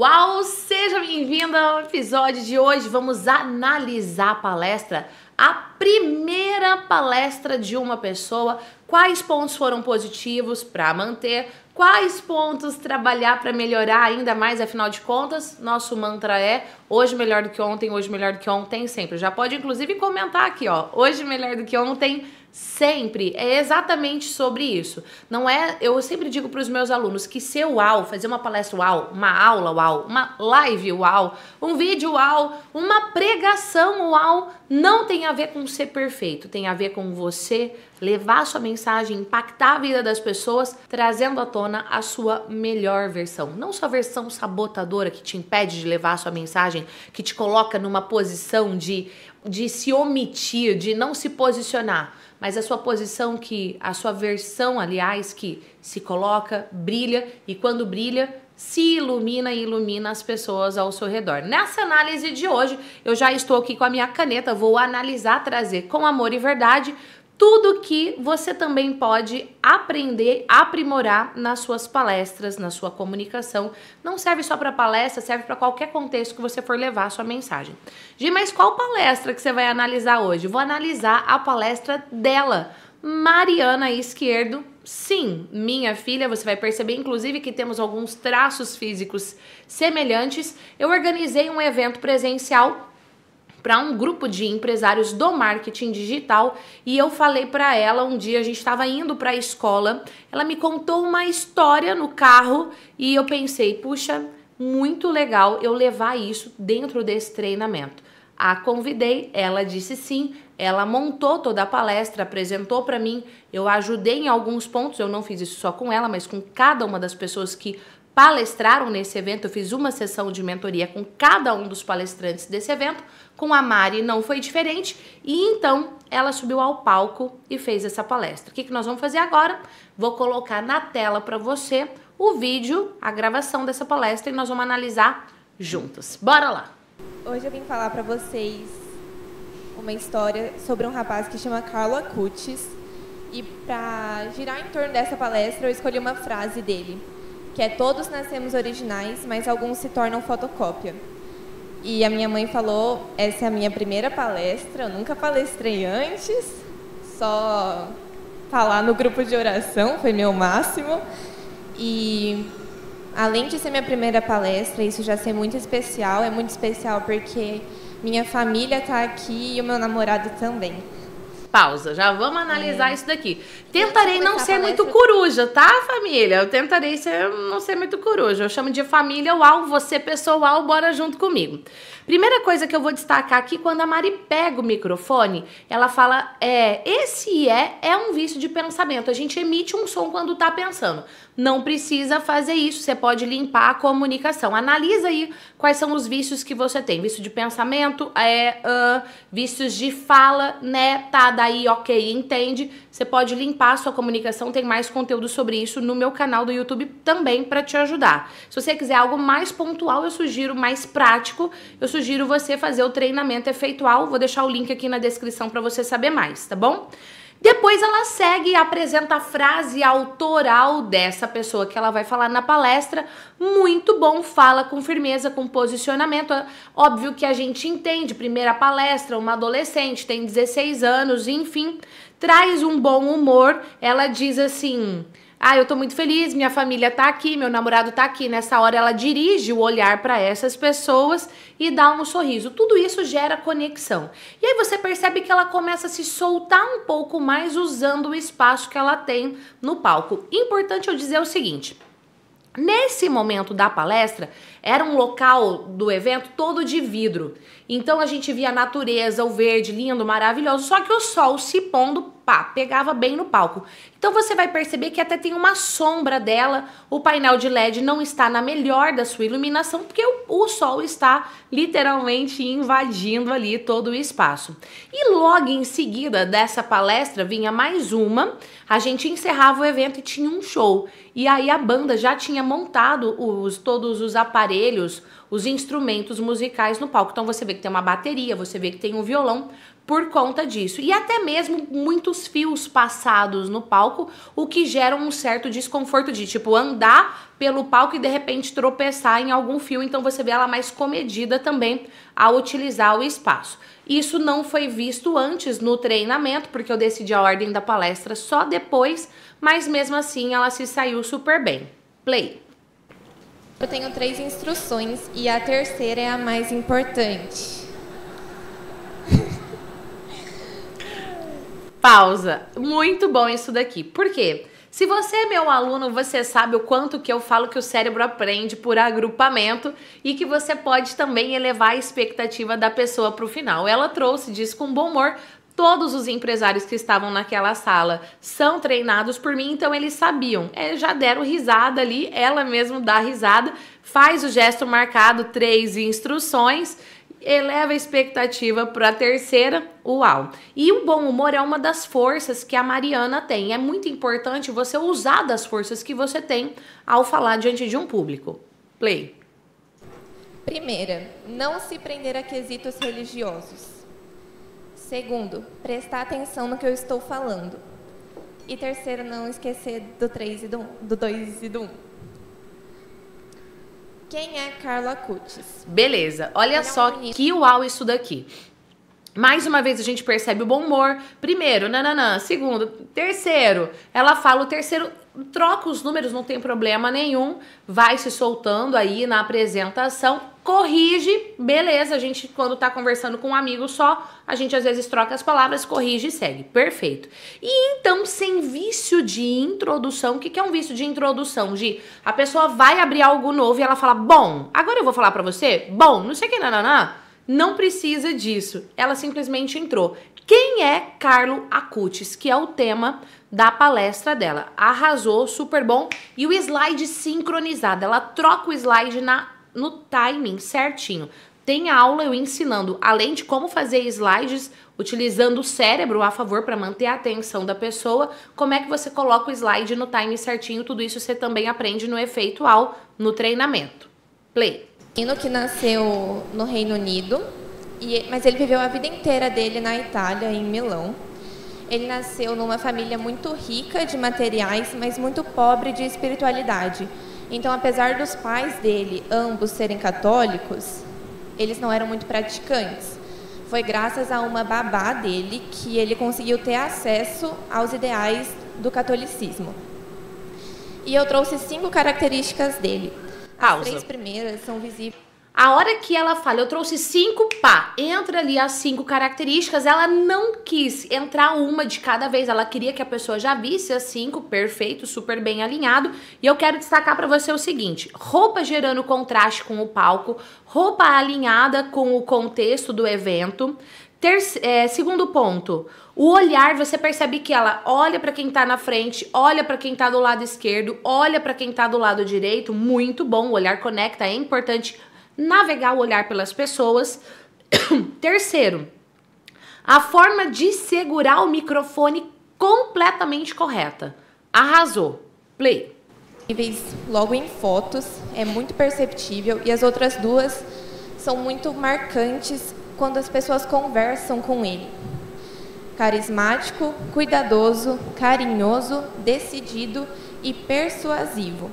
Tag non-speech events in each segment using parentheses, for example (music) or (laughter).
Uau, seja bem-vinda ao episódio de hoje. Vamos analisar a palestra, a primeira palestra de uma pessoa. Quais pontos foram positivos para manter? Quais pontos trabalhar para melhorar ainda mais? Afinal de contas, nosso mantra é hoje melhor do que ontem, hoje melhor do que ontem, sempre. Já pode inclusive comentar aqui, ó. Hoje melhor do que ontem Sempre é exatamente sobre isso. Não é, eu sempre digo para os meus alunos que ser uau, fazer uma palestra uau, uma aula uau, uma live uau, um vídeo uau, uma pregação uau, não tem a ver com ser perfeito, tem a ver com você levar sua mensagem, impactar a vida das pessoas, trazendo à tona a sua melhor versão. Não sua versão sabotadora que te impede de levar a sua mensagem, que te coloca numa posição de, de se omitir, de não se posicionar mas a sua posição que, a sua versão, aliás, que se coloca, brilha e quando brilha, se ilumina e ilumina as pessoas ao seu redor. Nessa análise de hoje, eu já estou aqui com a minha caneta, vou analisar, trazer com amor e verdade tudo que você também pode aprender, aprimorar nas suas palestras, na sua comunicação. Não serve só para palestra, serve para qualquer contexto que você for levar a sua mensagem. Gi, mas qual palestra que você vai analisar hoje? Vou analisar a palestra dela, Mariana Esquerdo. Sim, minha filha, você vai perceber inclusive que temos alguns traços físicos semelhantes. Eu organizei um evento presencial para um grupo de empresários do marketing digital e eu falei para ela um dia a gente estava indo para a escola, ela me contou uma história no carro e eu pensei, puxa, muito legal eu levar isso dentro desse treinamento. A convidei, ela disse sim, ela montou toda a palestra, apresentou para mim, eu ajudei em alguns pontos, eu não fiz isso só com ela, mas com cada uma das pessoas que palestraram nesse evento. Eu fiz uma sessão de mentoria com cada um dos palestrantes desse evento. Com a Mari não foi diferente. E então ela subiu ao palco e fez essa palestra. O que, que nós vamos fazer agora? Vou colocar na tela para você o vídeo, a gravação dessa palestra e nós vamos analisar juntos. Bora lá! Hoje eu vim falar para vocês uma história sobre um rapaz que chama Carlo Acutis. E para girar em torno dessa palestra, eu escolhi uma frase dele que é todos nascemos originais, mas alguns se tornam fotocópia. E a minha mãe falou, essa é a minha primeira palestra, eu nunca palestrei antes, só falar no grupo de oração foi meu máximo. E além de ser minha primeira palestra, isso já ser muito especial, é muito especial porque minha família está aqui e o meu namorado também pausa. Já vamos analisar é. isso daqui. Tentarei não ser muito coruja, tá, família? Eu tentarei ser, não ser muito coruja. Eu chamo de família uau, você pessoal, bora junto comigo. Primeira coisa que eu vou destacar aqui, quando a Mari pega o microfone, ela fala, é, esse é, é um vício de pensamento. A gente emite um som quando tá pensando. Não precisa fazer isso, você pode limpar a comunicação. Analisa aí quais são os vícios que você tem. Vício de pensamento, é, uh, vícios de fala, né, tá, daí ok, entende. Você pode limpar a sua comunicação, tem mais conteúdo sobre isso no meu canal do YouTube também para te ajudar. Se você quiser algo mais pontual, eu sugiro mais prático, eu sugiro você fazer o treinamento efeitual. Vou deixar o link aqui na descrição para você saber mais, tá bom? Depois ela segue e apresenta a frase autoral dessa pessoa que ela vai falar na palestra. Muito bom, fala com firmeza, com posicionamento. Óbvio que a gente entende, primeira palestra, uma adolescente, tem 16 anos, enfim, traz um bom humor. Ela diz assim: ah, eu tô muito feliz, minha família tá aqui, meu namorado tá aqui. Nessa hora ela dirige o olhar para essas pessoas e dá um sorriso. Tudo isso gera conexão. E aí você percebe que ela começa a se soltar um pouco mais usando o espaço que ela tem no palco. Importante eu dizer o seguinte: Nesse momento da palestra, era um local do evento todo de vidro. Então a gente via a natureza, o verde, lindo, maravilhoso, só que o sol se pondo pá, pegava bem no palco. Então você vai perceber que até tem uma sombra dela, o painel de LED não está na melhor da sua iluminação, porque o, o sol está literalmente invadindo ali todo o espaço. E logo em seguida dessa palestra vinha mais uma, a gente encerrava o evento e tinha um show. e aí a banda já tinha montado os, todos os aparelhos, os instrumentos musicais no palco. Então você vê que tem uma bateria, você vê que tem um violão por conta disso. E até mesmo muitos fios passados no palco, o que gera um certo desconforto de tipo andar pelo palco e de repente tropeçar em algum fio. Então você vê ela mais comedida também ao utilizar o espaço. Isso não foi visto antes no treinamento, porque eu decidi a ordem da palestra só depois, mas mesmo assim ela se saiu super bem. Play. Eu tenho três instruções e a terceira é a mais importante. Pausa. Muito bom isso daqui. Por quê? Se você é meu aluno, você sabe o quanto que eu falo que o cérebro aprende por agrupamento e que você pode também elevar a expectativa da pessoa para o final. Ela trouxe disso com bom humor. Todos os empresários que estavam naquela sala são treinados por mim, então eles sabiam. Eles já deram risada ali, ela mesmo dá risada, faz o gesto marcado, três instruções eleva a expectativa para a terceira, uau. E o bom humor é uma das forças que a Mariana tem. É muito importante você usar das forças que você tem ao falar diante de um público. Play. Primeira, não se prender a quesitos religiosos. Segundo, prestar atenção no que eu estou falando. E terceiro, não esquecer do 3 e do 1, do 2 e do 1. Quem é Carla Cutis? Beleza, olha é só que uau isso daqui. Mais uma vez a gente percebe o bom humor. Primeiro, nananã. Segundo, terceiro, ela fala o terceiro, troca os números, não tem problema nenhum. Vai se soltando aí na apresentação corrige, beleza, a gente quando tá conversando com um amigo só, a gente às vezes troca as palavras, corrige e segue, perfeito. E então, sem vício de introdução, o que, que é um vício de introdução? De a pessoa vai abrir algo novo e ela fala, bom, agora eu vou falar para você, bom, não sei o que, nananá, não precisa disso, ela simplesmente entrou. Quem é Carlo Acutis, que é o tema da palestra dela? Arrasou, super bom. E o slide sincronizado, ela troca o slide na no timing certinho. Tem aula eu ensinando, além de como fazer slides utilizando o cérebro a favor para manter a atenção da pessoa, como é que você coloca o slide no timing certinho, tudo isso você também aprende no efeitual no treinamento. Play. Menino que nasceu no Reino Unido, e, mas ele viveu a vida inteira dele na Itália, em Milão. Ele nasceu numa família muito rica de materiais, mas muito pobre de espiritualidade. Então, apesar dos pais dele ambos serem católicos, eles não eram muito praticantes. Foi graças a uma babá dele que ele conseguiu ter acesso aos ideais do catolicismo. E eu trouxe cinco características dele. As Pausa. três primeiras são visíveis. A hora que ela fala, eu trouxe cinco, pá, entra ali as cinco características, ela não quis entrar uma de cada vez, ela queria que a pessoa já visse as cinco, perfeito, super bem alinhado. E eu quero destacar para você o seguinte: roupa gerando contraste com o palco, roupa alinhada com o contexto do evento. Ter, é, segundo ponto, o olhar, você percebe que ela olha para quem tá na frente, olha para quem tá do lado esquerdo, olha para quem tá do lado direito, muito bom, o olhar conecta, é importante navegar o olhar pelas pessoas. (coughs) Terceiro, a forma de segurar o microfone completamente correta. Arrasou. Play. Logo em fotos, é muito perceptível e as outras duas são muito marcantes quando as pessoas conversam com ele. Carismático, cuidadoso, carinhoso, decidido e persuasivo.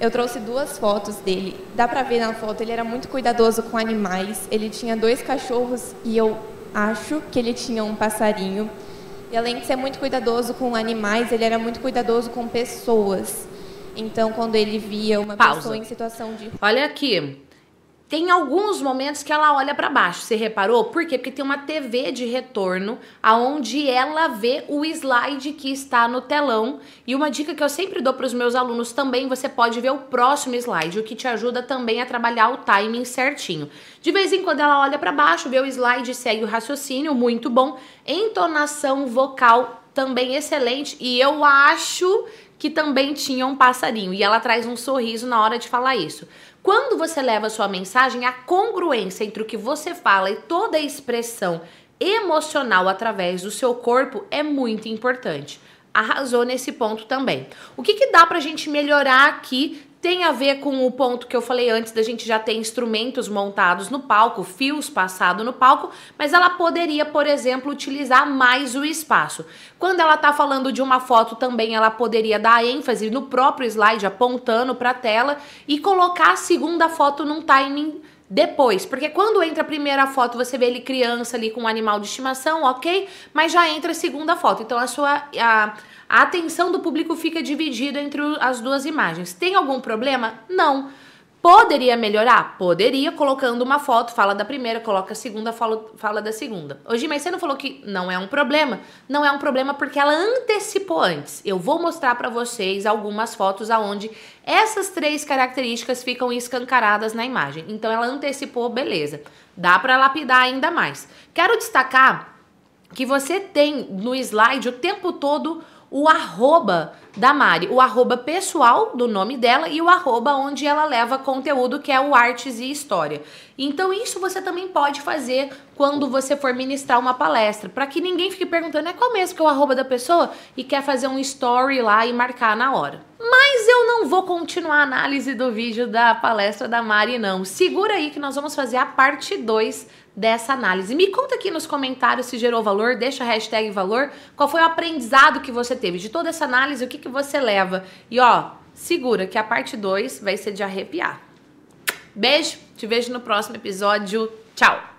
Eu trouxe duas fotos dele. Dá pra ver na foto, ele era muito cuidadoso com animais. Ele tinha dois cachorros e eu acho que ele tinha um passarinho. E além de ser muito cuidadoso com animais, ele era muito cuidadoso com pessoas. Então, quando ele via uma Pausa. pessoa em situação de. Olha aqui. Tem alguns momentos que ela olha para baixo. Você reparou? Por quê? Porque tem uma TV de retorno aonde ela vê o slide que está no telão. E uma dica que eu sempre dou para os meus alunos também, você pode ver o próximo slide, o que te ajuda também a trabalhar o timing certinho. De vez em quando ela olha para baixo, vê o slide, segue o raciocínio, muito bom. Entonação vocal também excelente e eu acho que também tinha um passarinho e ela traz um sorriso na hora de falar isso. Quando você leva a sua mensagem, a congruência entre o que você fala e toda a expressão emocional através do seu corpo é muito importante. arrasou nesse ponto também. O que, que dá pra gente melhorar aqui tem a ver com o ponto que eu falei antes da gente já ter instrumentos montados no palco, fios passados no palco, mas ela poderia, por exemplo, utilizar mais o espaço. Quando ela está falando de uma foto também, ela poderia dar ênfase no próprio slide, apontando para a tela e colocar a segunda foto num timing depois, porque quando entra a primeira foto, você vê ele criança ali com um animal de estimação, ok? Mas já entra a segunda foto. Então a sua a, a atenção do público fica dividida entre as duas imagens. Tem algum problema? Não. Poderia melhorar? Poderia, colocando uma foto, fala da primeira, coloca a segunda, fala, fala da segunda. Hoje, mas você não falou que não é um problema? Não é um problema porque ela antecipou antes. Eu vou mostrar para vocês algumas fotos aonde essas três características ficam escancaradas na imagem. Então ela antecipou, beleza. Dá para lapidar ainda mais. Quero destacar que você tem no slide o tempo todo o arroba da Mari, o arroba pessoal do nome dela e o arroba onde ela leva conteúdo, que é o Artes e História. Então, isso você também pode fazer quando você for ministrar uma palestra, para que ninguém fique perguntando, é qual mesmo que é o arroba da pessoa e quer fazer um story lá e marcar na hora. Mas eu não vou continuar a análise do vídeo da palestra da Mari, não. Segura aí que nós vamos fazer a parte 2 dessa análise. Me conta aqui nos comentários se gerou valor, deixa a hashtag valor, qual foi o aprendizado que você teve de toda essa análise, o que, que você leva. E ó, segura que a parte 2 vai ser de arrepiar. Beijo, te vejo no próximo episódio. Tchau!